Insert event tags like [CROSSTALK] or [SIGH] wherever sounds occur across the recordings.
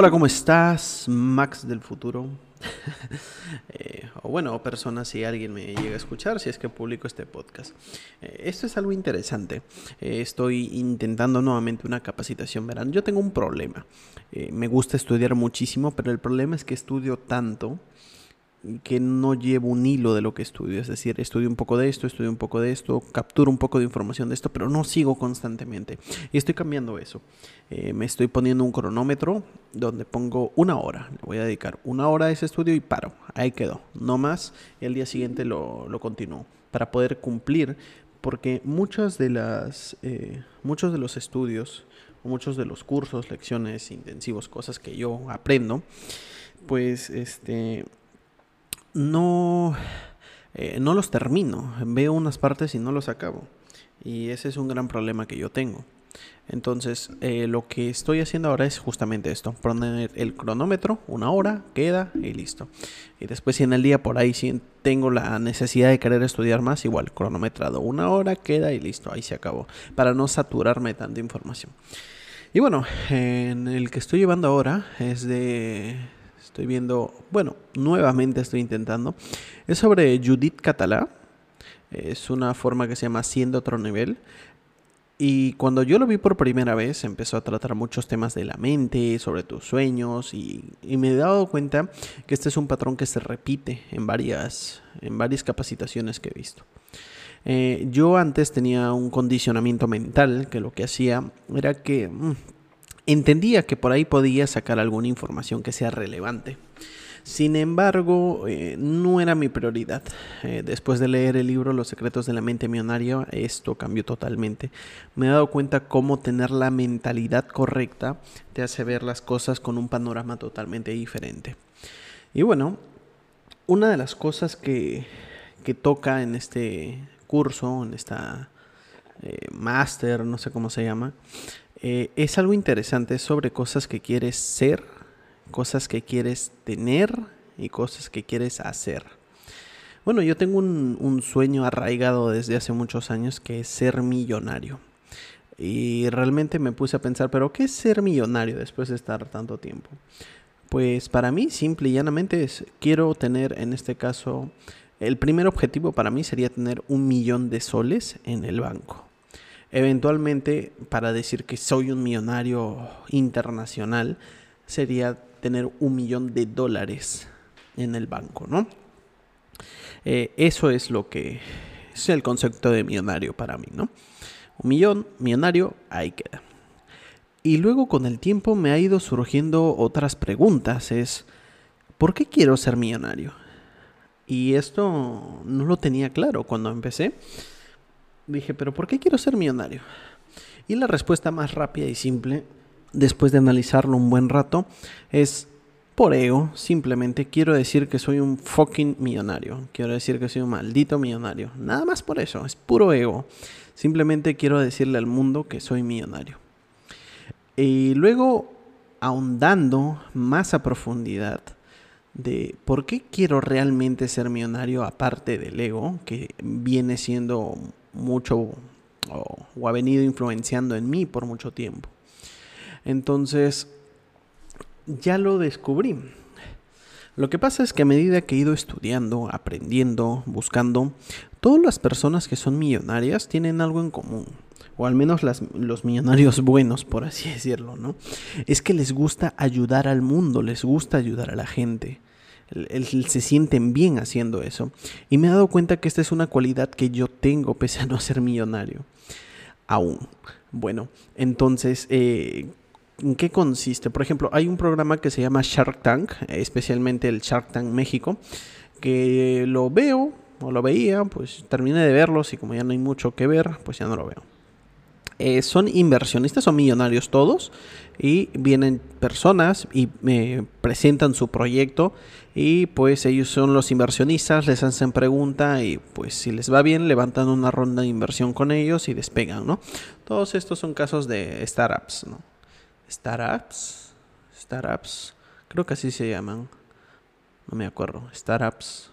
Hola, ¿cómo estás? Max del futuro. [LAUGHS] Eh, o bueno, personas, si alguien me llega a escuchar, si es que publico este podcast. Eh, esto es algo interesante. Eh, estoy intentando nuevamente una capacitación. Verán, yo tengo un problema. me gusta estudiar muchísimo, pero el problema es que estudio tanto que no llevo un hilo de lo que estudio, es decir, estudio un poco de esto, estudio un poco de esto, capturo un poco de información de esto, pero no sigo constantemente. Y estoy cambiando eso. Eh, me estoy poniendo un cronómetro donde pongo una hora, le voy a dedicar una hora a ese estudio y paro, ahí quedó, no más, y el día siguiente lo, lo continúo, para poder cumplir, porque muchas de las, eh, muchos de los estudios, muchos de los cursos, lecciones, intensivos, cosas que yo aprendo, pues este no, eh, no los termino. Veo unas partes y no los acabo. Y ese es un gran problema que yo tengo. Entonces, eh, lo que estoy haciendo ahora es justamente esto: poner el cronómetro, una hora, queda y listo. Y después, si en el día por ahí si tengo la necesidad de querer estudiar más, igual, cronometrado, una hora, queda y listo, ahí se acabó. Para no saturarme tanta información. Y bueno, en el que estoy llevando ahora es de Estoy viendo, bueno, nuevamente estoy intentando. Es sobre Judith Catalá. Es una forma que se llama Siendo otro nivel. Y cuando yo lo vi por primera vez, empezó a tratar muchos temas de la mente, sobre tus sueños, y, me he dado cuenta que este es un patrón que se repite en varias, en varias capacitaciones que he visto. Eh, yo antes tenía un condicionamiento mental que lo que hacía era que mm, entendía que por ahí podía sacar alguna información que sea relevante. Sin embargo, eh, no era mi prioridad. Eh, después de leer el libro Los secretos de la mente millonaria, esto cambió totalmente. Me he dado cuenta cómo tener la mentalidad correcta te hace ver las cosas con un panorama totalmente diferente. Y bueno, una de las cosas que, que toca en este curso, en esta eh, máster, no sé cómo se llama, eh, es algo interesante sobre cosas que quieres ser, cosas que quieres tener y cosas que quieres hacer. Bueno, yo tengo un, sueño arraigado desde hace muchos años que es ser millonario. Y realmente me puse a pensar, pero ¿qué es ser millonario después de estar tanto tiempo? Pues para mí, simple y llanamente, es, quiero tener en este caso, el primer objetivo para mí sería tener un millón de soles en el banco. Eventualmente, para decir que soy un millonario internacional, sería tener un millón de dólares en el banco, ¿no? Eh, eso es lo que es el concepto de millonario para mí, ¿no? Un millón, millonario, ahí queda. Y luego con el tiempo me ha ido surgiendo otras preguntas. Es, ¿por qué quiero ser millonario? Y esto no lo tenía claro cuando empecé dije, pero ¿por qué quiero ser millonario? Y la respuesta más rápida y simple, después de analizarlo un buen rato, es por ego. Simplemente quiero decir que soy un fucking millonario. Quiero decir que soy un maldito millonario. Nada más por eso, es puro ego. Simplemente quiero decirle al mundo que soy millonario. Y luego, ahondando más a profundidad, de por qué quiero realmente ser millonario aparte del ego, que viene siendo mucho o, ha venido influenciando en mí por mucho tiempo. Entonces, ya lo descubrí. Lo que pasa es que a medida que he ido estudiando, aprendiendo, buscando, todas las personas que son millonarias tienen algo en común. O al menos los millonarios [LAUGHS] buenos, por así decirlo, ¿no? Es que les gusta ayudar al mundo, les gusta ayudar a la gente se sienten bien haciendo eso. Y me he dado cuenta que esta es una cualidad que yo tengo pese a no ser millonario. Aún. Bueno, entonces, eh, ¿en qué consiste? Por ejemplo, hay un programa que se llama Shark Tank, especialmente el Shark Tank México, que lo veo o lo veía, pues terminé de verlos y como ya no hay mucho que ver, pues ya no lo veo. Eh, son inversionistas, son millonarios todos y vienen personas y me presentan su proyecto y pues ellos son los inversionistas, les hacen pregunta y pues si les va bien levantan una ronda de inversión con ellos y despegan, ¿no? Todos estos son casos de startups, ¿no? Startups, startups, creo que así se llaman, no me acuerdo, startups.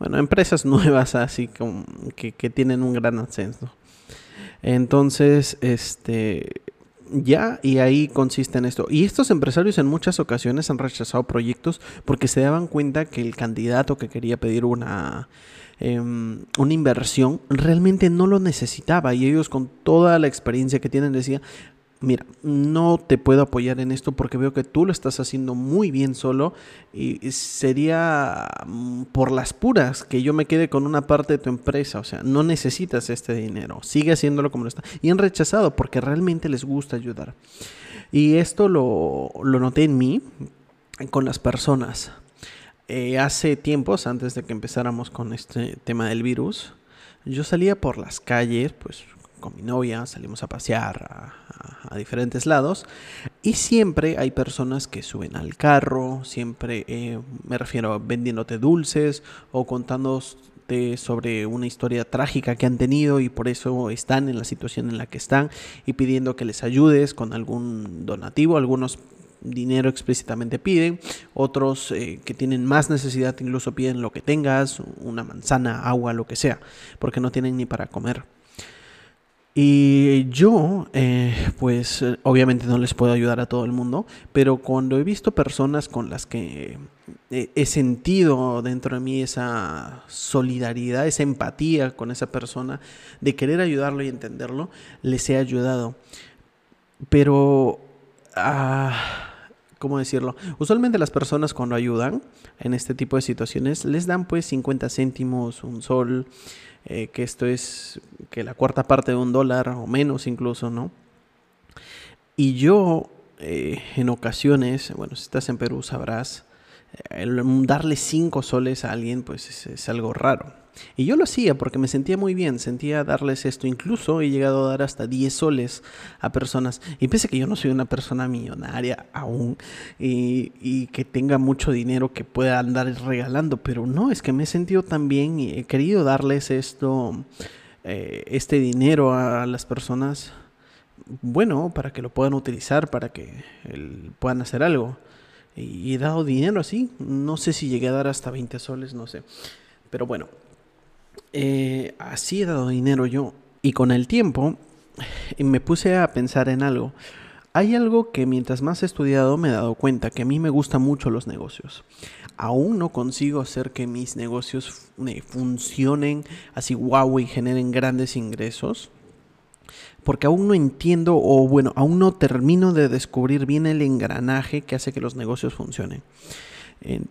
Bueno, empresas [LAUGHS] nuevas así como que, que tienen un gran ascenso. Entonces, este, ya, y ahí consiste en esto. Y estos empresarios en muchas ocasiones han rechazado proyectos porque se daban cuenta que el candidato que quería pedir una, em, una inversión realmente no lo necesitaba. Y ellos con toda la experiencia que tienen decían, mira, no te puedo apoyar en esto porque veo que tú lo estás haciendo muy bien solo y sería mm, por las puras que yo me quede con una parte de tu empresa, o sea, no necesitas este dinero, sigue haciéndolo como lo está. Y han rechazado porque realmente les gusta ayudar. Y esto lo, noté en mí, con las personas. Eh, hace tiempos, antes de que empezáramos con este tema del virus, yo salía por las calles, pues con mi novia, salimos a pasear a, diferentes lados y siempre hay personas que suben al carro, siempre eh, me refiero a vendiéndote dulces o contándote sobre una historia trágica que han tenido y por eso están en la situación en la que están y pidiendo que les ayudes con algún donativo, algunos dinero explícitamente piden, otros eh, que tienen más necesidad incluso piden lo que tengas, una manzana, agua, lo que sea, porque no tienen ni para comer. Y yo, eh, pues obviamente no les puedo ayudar a todo el mundo, pero cuando he visto personas con las que he sentido dentro de mí esa solidaridad, esa empatía con esa persona, de querer ayudarlo y entenderlo, les he ayudado. Pero, ah, ¿cómo decirlo? Usualmente las personas cuando ayudan en este tipo de situaciones les dan pues 50 céntimos, un sol eh, que esto es que la cuarta parte de un dólar o menos incluso, ¿no? Y yo eh, en ocasiones, bueno, si estás en Perú sabrás, darle cinco soles a alguien pues es, algo raro. Y yo lo hacía porque me sentía muy bien, sentía darles esto. Incluso he llegado a dar hasta 10 soles a personas. Y pese que yo no soy una persona millonaria aún y, que tenga mucho dinero que pueda andar regalando, pero no, es que me he sentido tan bien y he querido darles esto, eh, este dinero a las personas, bueno, para que lo puedan utilizar, para que puedan hacer algo y he dado dinero así. No sé si llegué a dar hasta 20 soles, no sé. Pero bueno, eh, así he dado dinero yo. Y con el tiempo eh, me puse a pensar en algo. Hay algo que mientras más he estudiado me he dado cuenta, que a mí me gustan mucho los negocios. Aún no consigo hacer que mis negocios eh, funcionen así guau y generen grandes ingresos porque aún no entiendo o bueno, aún no termino de descubrir bien el engranaje que hace que los negocios funcionen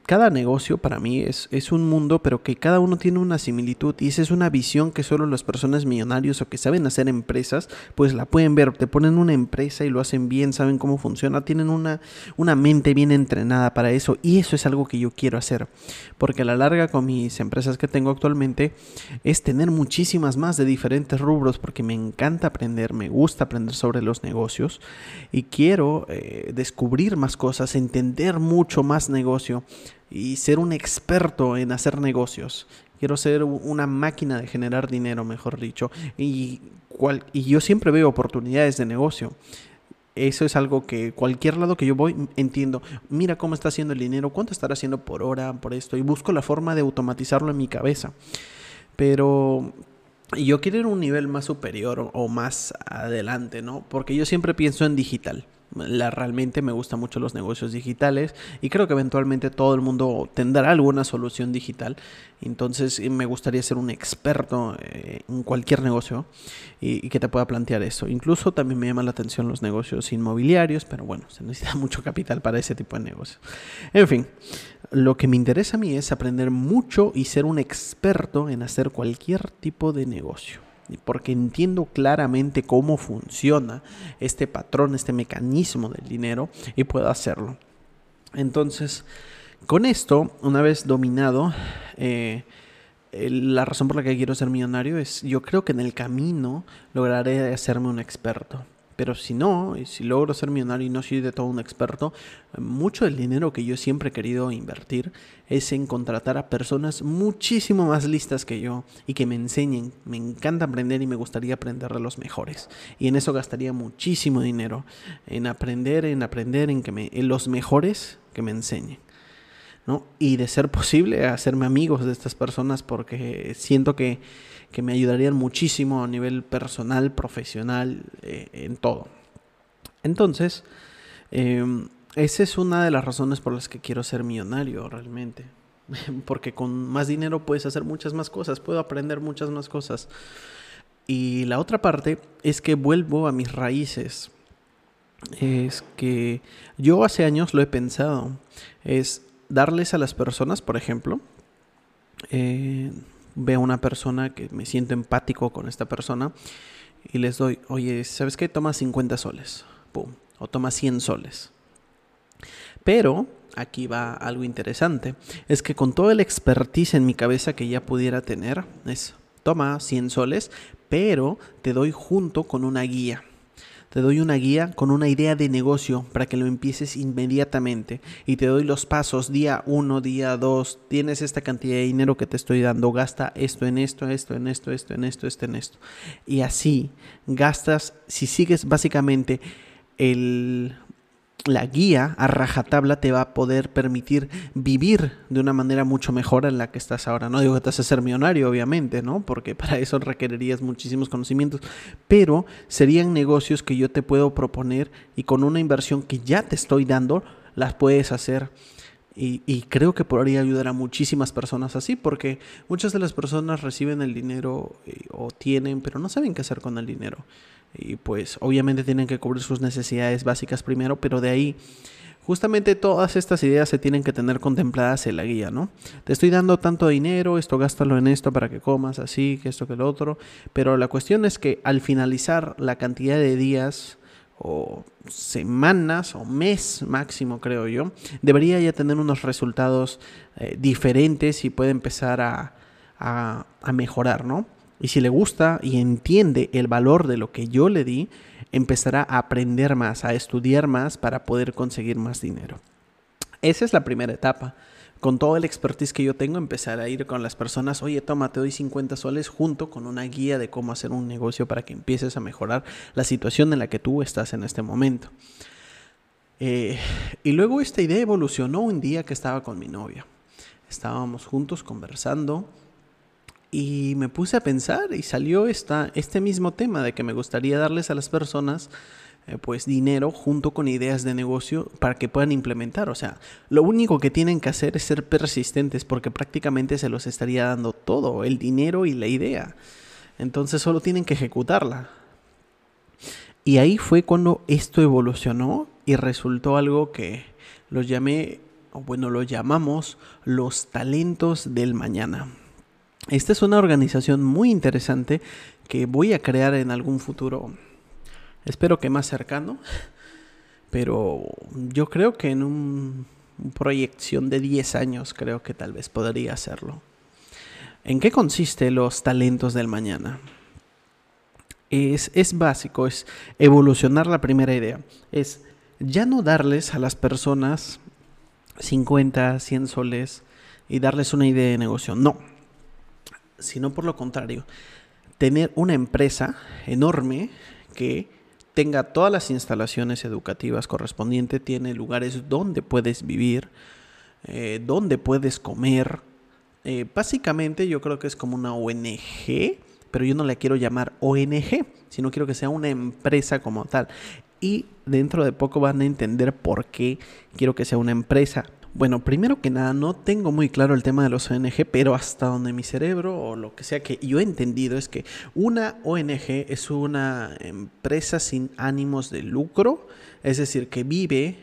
cada negocio para mí es, es, un mundo, pero que cada uno tiene una similitud y esa es una visión que solo las personas millonarios o que saben hacer empresas, pues la pueden ver. Te ponen una empresa y lo hacen bien, saben cómo funciona, tienen una, una mente bien entrenada para eso y eso es algo que yo quiero hacer. Porque a la larga con mis empresas que tengo actualmente es tener muchísimas más de diferentes rubros porque me encanta aprender, me gusta aprender sobre los negocios y quiero eh, descubrir más cosas, entender mucho más negocio y ser un experto en hacer negocios. Quiero ser una máquina de generar dinero, mejor dicho. Y, cual, y yo siempre veo oportunidades de negocio. Eso es algo que cualquier lado que yo voy entiendo. Mira cómo está haciendo el dinero, cuánto estará haciendo por hora, por esto. Y busco la forma de automatizarlo en mi cabeza. Pero yo quiero ir a un nivel más superior o más adelante, ¿no? Porque yo siempre pienso en digital. La, realmente me gustan mucho los negocios digitales y creo que eventualmente todo el mundo tendrá alguna solución digital. Entonces eh, me gustaría ser un experto eh, en cualquier negocio y, que te pueda plantear eso. Incluso también me llaman la atención los negocios inmobiliarios, pero bueno, se necesita [LAUGHS] mucho capital para ese tipo de negocios. En fin, lo que me interesa a mí es aprender mucho y ser un experto en hacer cualquier tipo de negocio porque entiendo claramente cómo funciona este patrón, este mecanismo del dinero y puedo hacerlo. Entonces, con esto, una vez dominado, eh, la razón por la que quiero ser millonario es, yo creo que en el camino lograré hacerme un experto. Pero si no, y si logro ser millonario y no soy de todo un experto, mucho del dinero que yo siempre he querido invertir es en contratar a personas muchísimo más listas que yo y que me enseñen. Me encanta aprender y me gustaría aprender de los mejores. Y en eso gastaría muchísimo dinero, en aprender, en aprender, en que me, en los mejores que me enseñen. Y de ser posible, hacerme amigos de estas personas porque siento que que me ayudarían muchísimo a nivel personal, profesional, eh, en todo. Entonces, em, esa es una de las razones por las que quiero ser millonario realmente. [LAUGHS] Porque con más dinero puedes hacer muchas más cosas, puedo aprender muchas más cosas. Y la otra parte es que vuelvo a mis raíces. Es que yo hace años lo he pensado. Es darles a las personas, por ejemplo, eh, veo una persona que me siento empático con esta persona y les doy, oye, ¿sabes qué? Toma 50 soles, o toma 100 soles. Pero aquí va algo interesante, es que con todo el expertise en mi cabeza que ya pudiera tener, es, toma 100 soles, pero te doy junto con una guía te doy una guía con una idea de negocio para que lo empieces inmediatamente y te doy los pasos día 1, día 2, tienes esta cantidad de dinero que te estoy dando, gasta esto en esto, esto en esto, esto en esto, esto en esto. Y así gastas, si sigues básicamente el, la guía a rajatabla te va a poder permitir vivir de una manera mucho mejor en la que estás ahora. No digo que te a ser millonario, obviamente, ¿no? Porque para eso requerirías muchísimos conocimientos, pero serían negocios que yo te puedo proponer y con una inversión que ya te estoy dando, las puedes hacer. Y, y creo que podría ayudar a muchísimas personas así, porque muchas de las personas reciben el dinero eh, o tienen, pero no saben qué hacer con el dinero y pues obviamente tienen que cubrir sus necesidades básicas primero, pero de ahí justamente todas estas ideas se tienen que tener contempladas en la guía, ¿no? Te estoy dando tanto dinero, esto gástalo en esto para que comas, así, que esto, que lo otro, pero la cuestión es que al finalizar la cantidad de días o semanas o mes máximo creo yo, debería ya tener unos resultados eh, diferentes y puede empezar a, a, a mejorar, ¿no? Y si le gusta y entiende el valor de lo que yo le di, empezará a aprender más, a estudiar más para poder conseguir más dinero. Esa es la primera etapa. Con todo el expertise que yo tengo, empezar a ir con las personas, oye, toma, te doy 50 soles junto con una guía de cómo hacer un negocio para que empieces a mejorar la situación en la que tú estás en este momento. Eh, y luego esta idea evolucionó un día que estaba con mi novia. Estábamos juntos conversando y me puse a pensar y salió esta, este mismo tema de que me gustaría darles a las personas eh, pues dinero junto con ideas de negocio para que puedan implementar. O sea, lo único que tienen que hacer es ser persistentes porque prácticamente se los estaría dando todo, el dinero y la idea. Entonces solo tienen que ejecutarla. Y ahí fue cuando esto evolucionó y resultó algo que lo llamé, o bueno, lo llamamos los talentos del mañana. Esta es una organización muy interesante que voy a crear en algún futuro, espero que más cercano, pero yo creo que en un, proyección de 10 años creo que tal vez podría hacerlo. ¿En qué consiste los talentos del mañana? Es, es básico, es evolucionar la primera idea. Es ya no darles a las personas 50, 100 soles y darles una idea de negocio. No, sino por lo contrario, tener una empresa enorme que tenga todas las instalaciones educativas correspondientes, tiene lugares donde puedes vivir, eh, donde puedes comer. Eh, básicamente yo creo que es como una ONG, pero yo no la quiero llamar ONG, sino quiero que sea una empresa como tal. Y dentro de poco van a entender por qué quiero que sea una empresa bueno, primero que nada, no tengo muy claro el tema de los ONG, pero hasta donde mi cerebro o lo que sea que yo he entendido es que una ONG es una empresa sin ánimos de lucro, es decir, que vive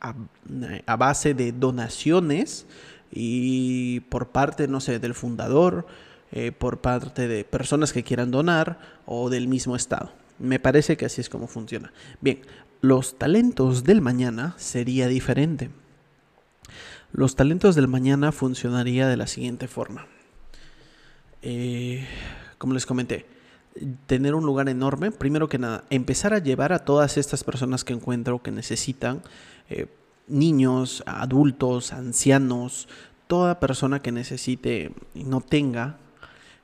a, base de donaciones y por parte, no sé, del fundador, eh, por parte de personas que quieran donar o del mismo Estado. Me parece que así es como funciona. Bien, los talentos del mañana sería diferente. Los talentos del mañana funcionaría de la siguiente forma. Eh, como les comenté, tener un lugar enorme, primero que nada, empezar a llevar a todas estas personas que encuentro que necesitan, eh, niños, adultos, ancianos, toda persona que necesite y no tenga,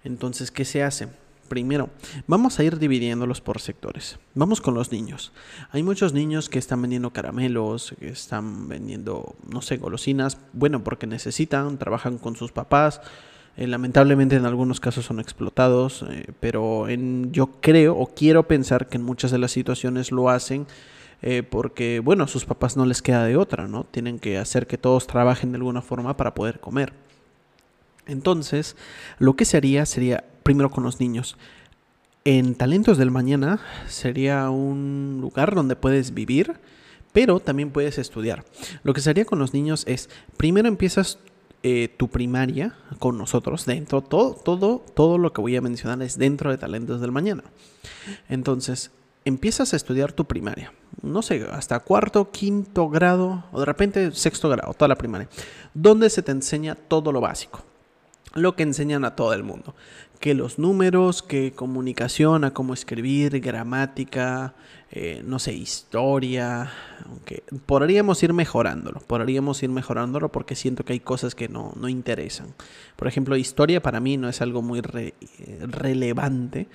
entonces, ¿qué se hace? Primero, vamos a ir dividiéndolos por sectores. Vamos con los niños. Hay muchos niños que están vendiendo caramelos, que están vendiendo, no sé, golosinas, bueno, porque necesitan, trabajan con sus papás. Eh, lamentablemente en algunos casos son explotados, eh, pero en, yo creo o quiero pensar que en muchas de las situaciones lo hacen eh, porque, bueno, a sus papás no les queda de otra, ¿no? Tienen que hacer que todos trabajen de alguna forma para poder comer. Entonces, lo que se haría sería, primero con los niños, en Talentos del Mañana sería un lugar donde puedes vivir, pero también puedes estudiar. Lo que se haría con los niños es, primero empiezas eh, tu primaria con nosotros dentro, todo, todo, todo lo que voy a mencionar es dentro de Talentos del Mañana. Entonces, empiezas a estudiar tu primaria, no sé, hasta cuarto, quinto grado o de repente sexto grado, toda la primaria, donde se te enseña todo lo básico lo que enseñan a todo el mundo. Que los números, que comunicación, a cómo escribir, gramática, eh, no sé, historia. Aunque podríamos ir mejorándolo, podríamos ir mejorándolo porque siento que hay cosas que no, no interesan. Por ejemplo, historia para mí no es algo muy relevante.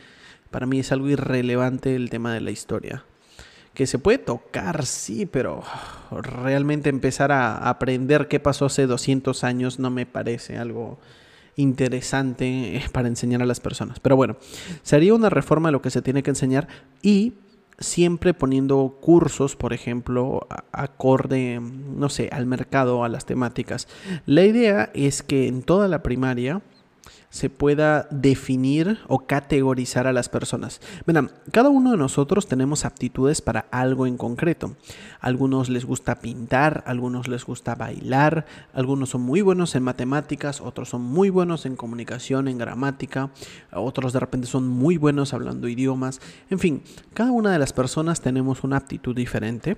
Para mí es algo irrelevante el tema de la historia que se puede tocar, sí, pero realmente empezar a aprender qué pasó hace 200 años no me parece algo interesante para enseñar a las personas. Pero bueno, sería una reforma de lo que se tiene que enseñar y siempre poniendo cursos, por ejemplo, acorde, no sé, al mercado, a las temáticas. La idea es que en toda la primaria se pueda definir o categorizar a las personas. Verán, cada uno de nosotros tenemos aptitudes para algo en concreto. algunos les gusta pintar, algunos les gusta bailar, algunos son muy buenos en matemáticas, otros son muy buenos en comunicación, en gramática, otros de repente son muy buenos hablando idiomas. En fin, cada una de las personas tenemos una aptitud diferente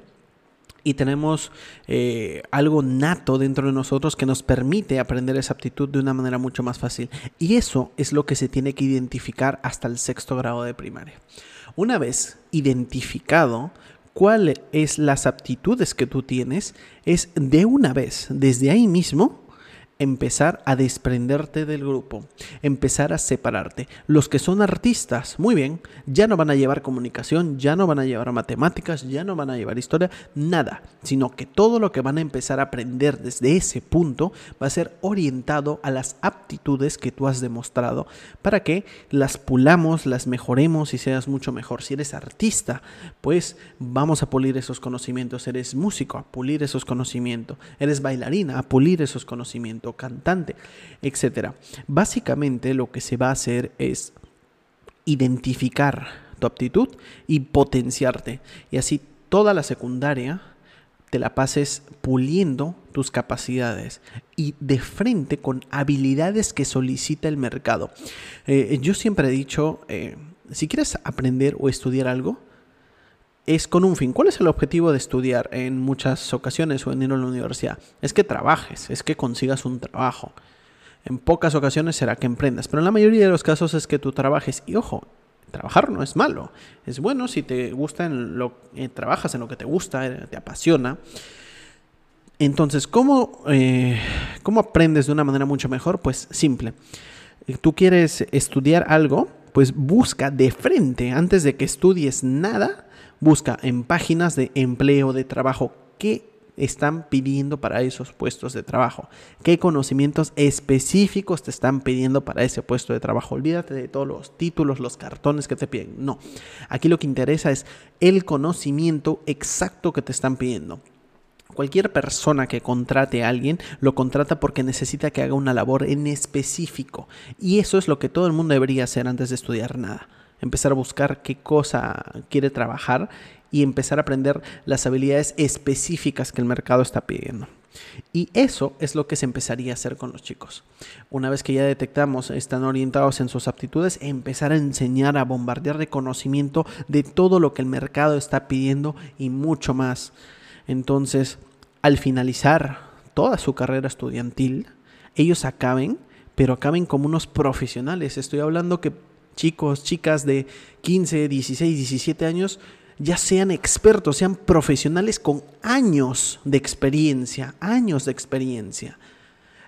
y tenemos eh, algo nato dentro de nosotros que nos permite aprender esa aptitud de una manera mucho más fácil. Y eso es lo que se tiene que identificar hasta el sexto grado de primaria. Una vez identificado cuáles es las aptitudes que tú tienes, es de una vez, desde ahí mismo, empezar a desprenderte del grupo, empezar a separarte. Los que son artistas, muy bien, ya no van a llevar comunicación, ya no van a llevar matemáticas, ya no van a llevar historia, nada, sino que todo lo que van a empezar a aprender desde ese punto va a ser orientado a las aptitudes que tú has demostrado para que las pulamos, las mejoremos y seas mucho mejor. Si eres artista, pues vamos a pulir esos conocimientos, eres músico, a pulir esos conocimientos, eres bailarina, a pulir esos conocimientos cantante, etcétera. Básicamente lo que se va a hacer es identificar tu aptitud y potenciarte. Y así toda la secundaria te la pases puliendo tus capacidades y de frente con habilidades que solicita el mercado. Eh, yo siempre he dicho, eh, si quieres aprender o estudiar algo, es con un fin. ¿Cuál es el objetivo de estudiar en muchas ocasiones o en ir a la universidad? Es que trabajes, es que consigas un trabajo. En pocas ocasiones será que emprendas, pero en la mayoría de los casos es que tú trabajes. Y ojo, trabajar no es malo. Es bueno si te gusta en lo eh, trabajas en lo que te gusta, eh, te apasiona. Entonces, ¿cómo, eh, ¿cómo aprendes de una manera mucho mejor? Pues simple. Tú quieres estudiar algo, pues busca de frente, antes de que estudies nada, Busca en páginas de empleo de trabajo qué están pidiendo para esos puestos de trabajo, qué conocimientos específicos te están pidiendo para ese puesto de trabajo. Olvídate de todos los títulos, los cartones que te piden. No, aquí lo que interesa es el conocimiento exacto que te están pidiendo. Cualquier persona que contrate a alguien lo contrata porque necesita que haga una labor en específico. Y eso es lo que todo el mundo debería hacer antes de estudiar nada empezar a buscar qué cosa quiere trabajar y empezar a aprender las habilidades específicas que el mercado está pidiendo. Y eso es lo que se empezaría a hacer con los chicos. Una vez que ya detectamos están orientados en sus aptitudes, empezar a enseñar a bombardear de conocimiento de todo lo que el mercado está pidiendo y mucho más. Entonces, al finalizar toda su carrera estudiantil, ellos acaben, pero acaben como unos profesionales. Estoy hablando que chicos, chicas de 15, 16, 17 años ya sean expertos, sean profesionales con años de experiencia, años de experiencia.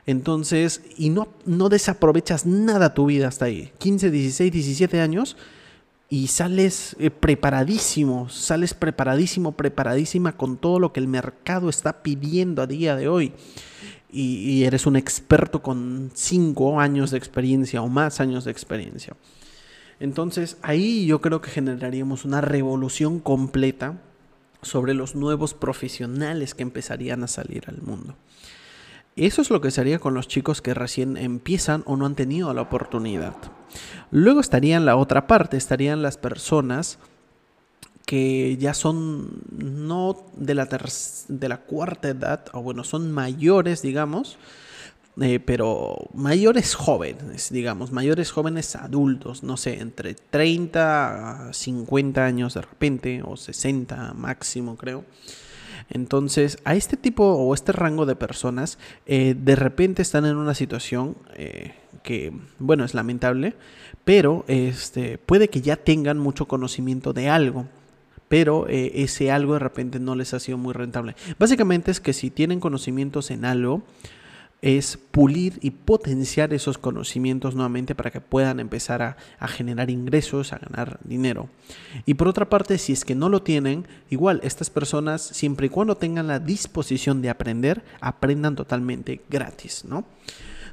Entonces, y no, no desaprovechas nada tu vida hasta ahí. 15, 16, 17 años y sales eh, preparadísimo, sales preparadísimo, preparadísima con todo lo que el mercado está pidiendo a día de hoy. Y, eres un experto con 5 años de experiencia o más años de experiencia. Entonces ahí yo creo que generaríamos una revolución completa sobre los nuevos profesionales que empezarían a salir al mundo. Eso es lo que sería con los chicos que recién empiezan o no han tenido la oportunidad. Luego estarían la otra parte, estarían las personas que ya son no de la, de la cuarta edad, o bueno, son mayores, digamos, eh, pero mayores jóvenes, digamos, mayores jóvenes adultos, no sé, entre 30 a 50 años de repente, o 60 máximo, creo. Entonces, a este tipo o este rango de personas, eh, de repente están en una situación eh, que, bueno, es lamentable, pero este, puede que ya tengan mucho conocimiento de algo pero eh, ese algo de repente no les ha sido muy rentable. Básicamente es que si tienen conocimientos en algo, es pulir y potenciar esos conocimientos nuevamente para que puedan empezar a, a, generar ingresos, a ganar dinero. Y por otra parte, si es que no lo tienen, igual estas personas, siempre y cuando tengan la disposición de aprender, aprendan totalmente gratis, ¿no?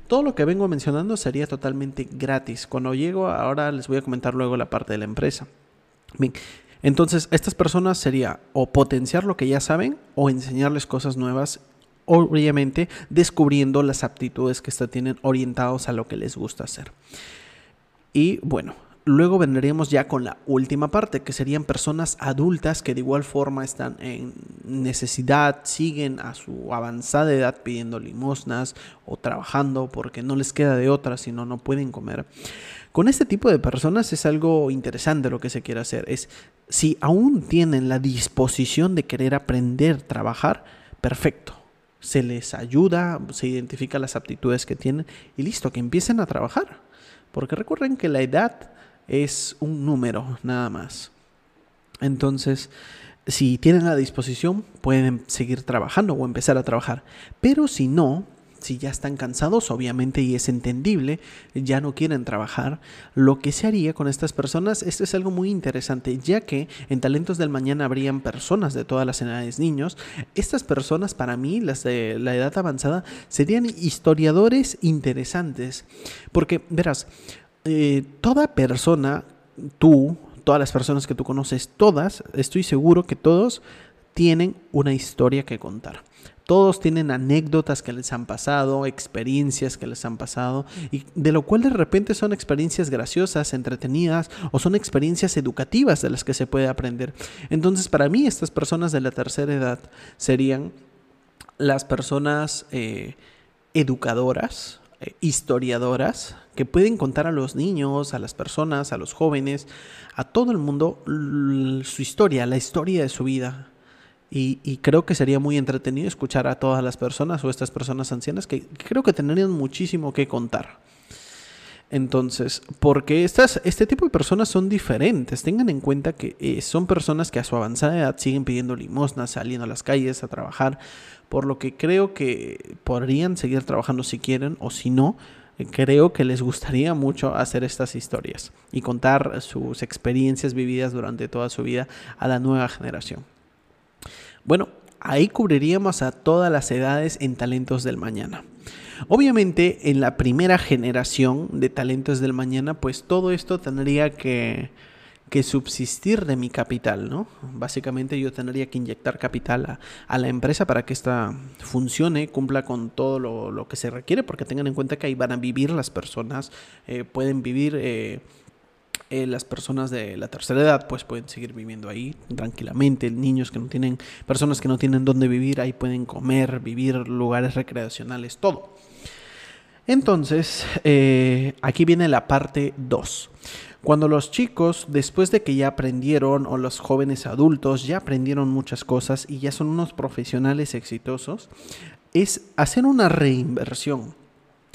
Todo lo que vengo mencionando sería totalmente gratis. Cuando llego, ahora les voy a comentar luego la parte de la empresa. Bien, entonces, estas personas sería o potenciar lo que ya saben o enseñarles cosas nuevas, obviamente descubriendo las aptitudes que tienen orientados a lo que les gusta hacer. Y bueno, luego vendríamos ya con la última parte, que serían personas adultas que de igual forma están en necesidad, siguen a su avanzada edad pidiendo limosnas o trabajando porque no les queda de otra, si no, no pueden comer. Con este tipo de personas es algo interesante lo que se quiere hacer. Es si aún tienen la disposición de querer aprender trabajar, perfecto. Se les ayuda, se identifica las aptitudes que tienen y listo, que empiecen a trabajar. Porque recuerden que la edad es un número nada más. Entonces, si tienen la disposición, pueden seguir trabajando o empezar a trabajar. Pero si no, si ya están cansados, obviamente, y es entendible, ya no quieren trabajar, lo que se haría con estas personas, esto es algo muy interesante, ya que en Talentos del Mañana habrían personas de todas las edades, niños, estas personas para mí, las de la edad avanzada, serían historiadores interesantes, porque verás, eh, toda persona, tú, todas las personas que tú conoces, todas, estoy seguro que todos tienen una historia que contar. Todos tienen anécdotas que les han pasado, experiencias que les han pasado, y de lo cual de repente son experiencias graciosas, entretenidas, o son experiencias educativas de las que se puede aprender. Entonces, para mí, estas personas de la tercera edad serían las personas eh, educadoras, eh, historiadoras, que pueden contar a los niños, a las personas, a los jóvenes, a todo el mundo su historia, la historia de su vida, y, creo que sería muy entretenido escuchar a todas las personas o estas personas ancianas que, creo que tendrían muchísimo que contar. Entonces, porque estas, este tipo de personas son diferentes. Tengan en cuenta que eh, son personas que a su avanzada edad siguen pidiendo limosnas, saliendo a las calles a trabajar, por lo que creo que podrían seguir trabajando si quieren o si no. Eh, creo que les gustaría mucho hacer estas historias y contar sus experiencias vividas durante toda su vida a la nueva generación. Bueno, ahí cubriríamos a todas las edades en Talentos del Mañana. Obviamente, en la primera generación de Talentos del Mañana, pues todo esto tendría que, subsistir de mi capital, ¿no? Básicamente yo tendría que inyectar capital a, la empresa para que esta funcione, cumpla con todo lo, que se requiere, porque tengan en cuenta que ahí van a vivir las personas, eh, pueden vivir... Eh, eh, las personas de la tercera edad pues pueden seguir viviendo ahí tranquilamente, niños que no tienen, personas que no tienen dónde vivir, ahí pueden comer, vivir, lugares recreacionales, todo. Entonces, eh, aquí viene la parte 2. Cuando los chicos, después de que ya aprendieron, o los jóvenes adultos ya aprendieron muchas cosas y ya son unos profesionales exitosos, es hacer una reinversión.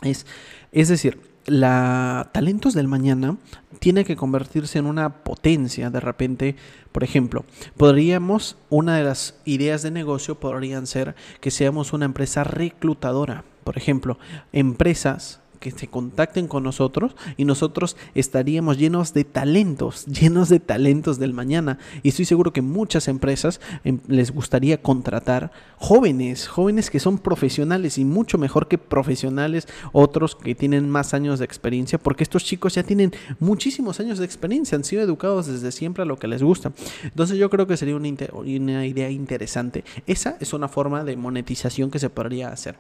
Es, es decir, la talentos del mañana tiene que convertirse en una potencia de repente. Por ejemplo, podríamos, una de las ideas de negocio podrían ser que seamos una empresa reclutadora. Por ejemplo, empresas que se contacten con nosotros y nosotros estaríamos llenos de talentos, [LAUGHS] llenos de talentos del mañana. Y estoy seguro que muchas empresas em, les gustaría contratar jóvenes, jóvenes que son profesionales y mucho mejor que profesionales otros que tienen más años de experiencia, porque estos chicos ya tienen muchísimos años de experiencia, han sido educados desde siempre a lo que les gusta. Entonces yo creo que sería una, una idea interesante. Esa es una forma de monetización que se podría hacer.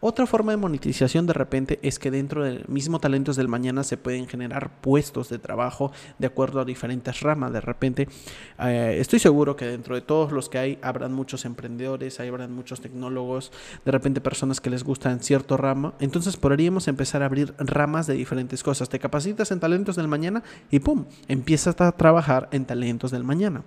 Otra forma de monetización de repente es que dentro del mismo Talentos del Mañana se pueden generar puestos de trabajo de acuerdo a diferentes ramas. De repente, eh, estoy seguro que dentro de todos los que hay, habrán muchos emprendedores, habrán muchos tecnólogos, de repente personas que les gustan cierto ramo. Entonces podríamos empezar a abrir ramas de diferentes cosas. Te capacitas en Talentos del Mañana y ¡pum! Empiezas a trabajar en Talentos del Mañana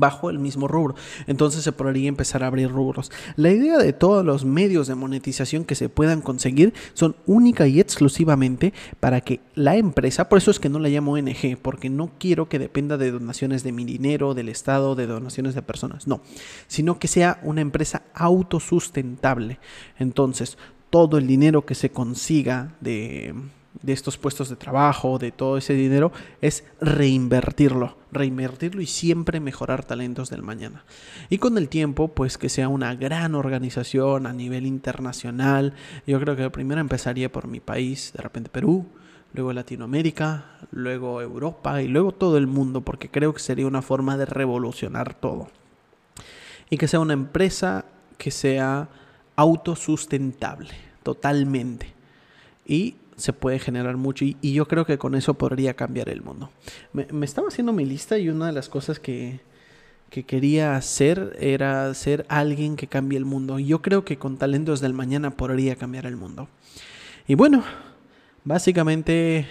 bajo el mismo rubro. Entonces se podría empezar a abrir rubros. La idea de todos los medios de monetización que se puedan conseguir son única y exclusivamente para que la empresa, por eso es que no la llamo ONG, porque no quiero que dependa de donaciones de mi dinero, del Estado, de donaciones de personas, no, sino que sea una empresa autosustentable. Entonces, todo el dinero que se consiga de de estos puestos de trabajo, de todo ese dinero, es reinvertirlo, reinvertirlo y siempre mejorar talentos del mañana. Y con el tiempo, pues que sea una gran organización a nivel internacional. Yo creo que primero empezaría por mi país, de repente Perú, luego Latinoamérica, luego Europa y luego todo el mundo, porque creo que sería una forma de revolucionar todo. Y que sea una empresa que sea autosustentable, totalmente. Y se puede generar mucho y, yo creo que con eso podría cambiar el mundo. Me, estaba haciendo mi lista y una de las cosas que, que, quería hacer era ser alguien que cambie el mundo. Yo creo que con talentos del mañana podría cambiar el mundo. Y bueno, básicamente,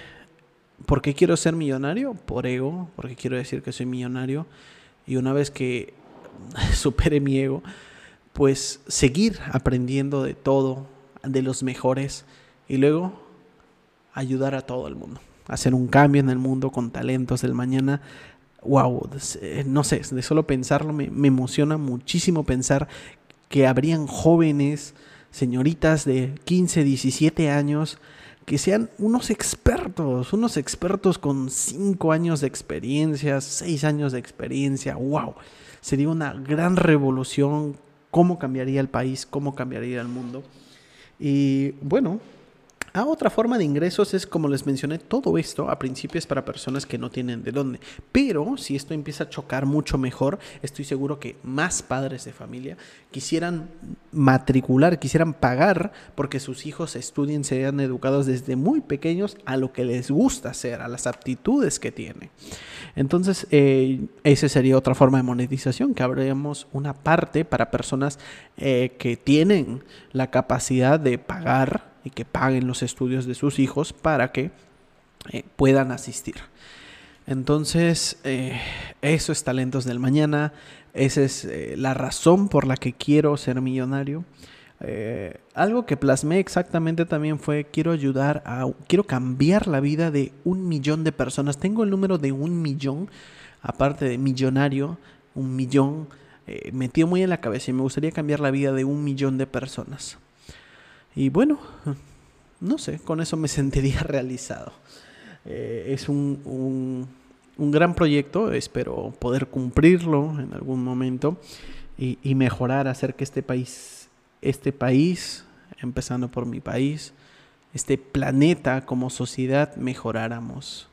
¿por qué quiero ser millonario? Por ego, porque quiero decir que soy millonario. Y una vez que [LAUGHS] supere mi ego, pues seguir aprendiendo de todo, de los mejores. Y luego ayudar a todo el mundo, hacer un cambio en el mundo con talentos del mañana. Wow, eh, no sé, de solo pensarlo me, emociona muchísimo pensar que habrían jóvenes, señoritas de 15, 17 años, que sean unos expertos, unos expertos con 5 años de experiencia, 6 años de experiencia, wow, sería una gran revolución, cómo cambiaría el país, cómo cambiaría el mundo. Y bueno, Ah, otra forma de ingresos es, como les mencioné, todo esto a principio es para personas que no tienen de dónde. Pero si esto empieza a chocar mucho mejor, estoy seguro que más padres de familia quisieran matricular, quisieran pagar porque sus hijos estudien, sean educados desde muy pequeños a lo que les gusta hacer, a las aptitudes que tienen. Entonces, eh, esa sería otra forma de monetización, que habríamos una parte para personas eh, que tienen la capacidad de pagar y que paguen los estudios de sus hijos para que eh, puedan asistir. Entonces, eh, eso es Talentos del Mañana, esa es eh, la razón por la que quiero ser millonario. algo que plasmé exactamente también fue quiero ayudar a, quiero cambiar la vida de un millón de personas. Tengo el número de un millón, aparte de millonario, un millón metido muy en la cabeza y me gustaría cambiar la vida de un millón de personas. Y bueno, no sé, con eso me [LAUGHS] sentiría realizado. Eh, es un, un, gran proyecto, espero poder cumplirlo en algún momento y, mejorar, hacer que este país, este país, empezando por mi país, este planeta como sociedad mejoráramos.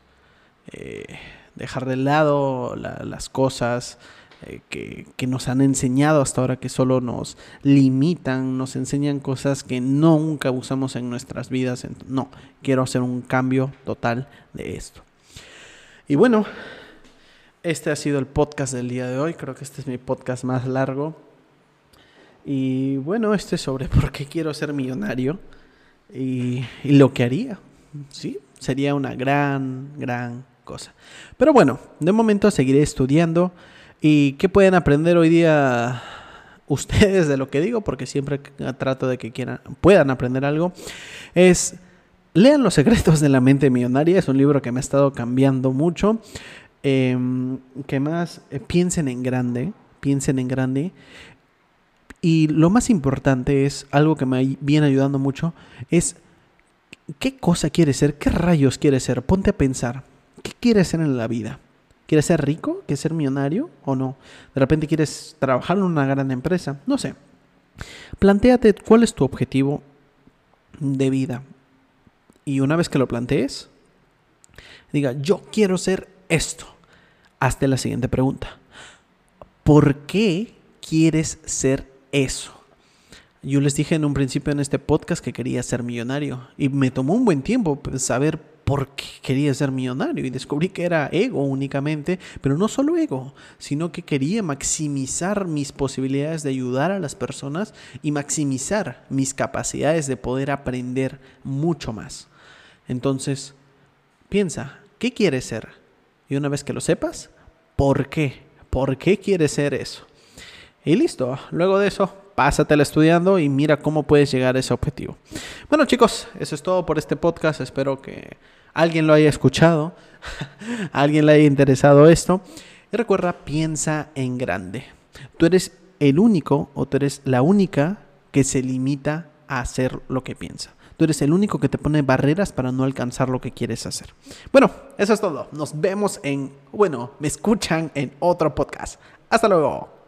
Eh, dejar de lado las cosas, eh, que, nos han enseñado hasta ahora que solo nos limitan, nos enseñan cosas que nunca usamos en nuestras vidas. No, quiero hacer un cambio total de esto. Y bueno, este ha sido el podcast del día de hoy. Creo que este es mi podcast más largo. Y bueno, este es sobre [LAUGHS] por qué quiero ser millonario y, y lo que haría. ¿sí? Sería una gran, gran cosa. Pero bueno, de momento seguiré estudiando. ¿Y qué pueden aprender hoy día ustedes de lo que digo? Porque siempre trato de que quieran, puedan aprender algo. Es, lean Los secretos de la mente millonaria. Es un libro que me ha estado cambiando mucho. Eh, ¿Qué más? Eh, piensen en grande. Piensen en grande. Y lo más importante es, algo que me viene ayudando mucho, es ¿qué cosa quieres ser? ¿Qué rayos quieres ser? Ponte a pensar. ¿Qué quieres ser en la vida? ¿Quieres ser rico? ¿Quieres ser millonario o no? De repente quieres trabajar en una gran empresa. No sé. Plantéate cuál es tu objetivo de vida. Y una vez que lo plantees, diga, yo quiero ser esto. Hazte la siguiente pregunta. ¿Por qué quieres ser eso? Yo les dije en un principio en este podcast que quería ser millonario y me tomó un buen tiempo saber por qué quería ser millonario y descubrí que era ego únicamente, pero no solo ego, sino que quería maximizar mis posibilidades de ayudar a las personas y maximizar mis capacidades de poder aprender mucho más. Entonces, piensa, ¿qué quieres ser? Y una vez que lo sepas, ¿por qué? ¿Por qué quieres ser eso? Y listo, luego de eso, pásatela estudiando y mira cómo puedes llegar a ese objetivo. Bueno chicos, eso es todo por este podcast. Espero que alguien lo haya escuchado, [LAUGHS] alguien le haya interesado esto. Y recuerda, piensa en grande. Tú eres el único o tú eres la única que se limita a hacer lo que piensa. Tú eres el único que te pone barreras para no alcanzar lo que quieres hacer. Bueno, eso es todo. Nos vemos en, bueno, me escuchan en otro podcast. Hasta luego.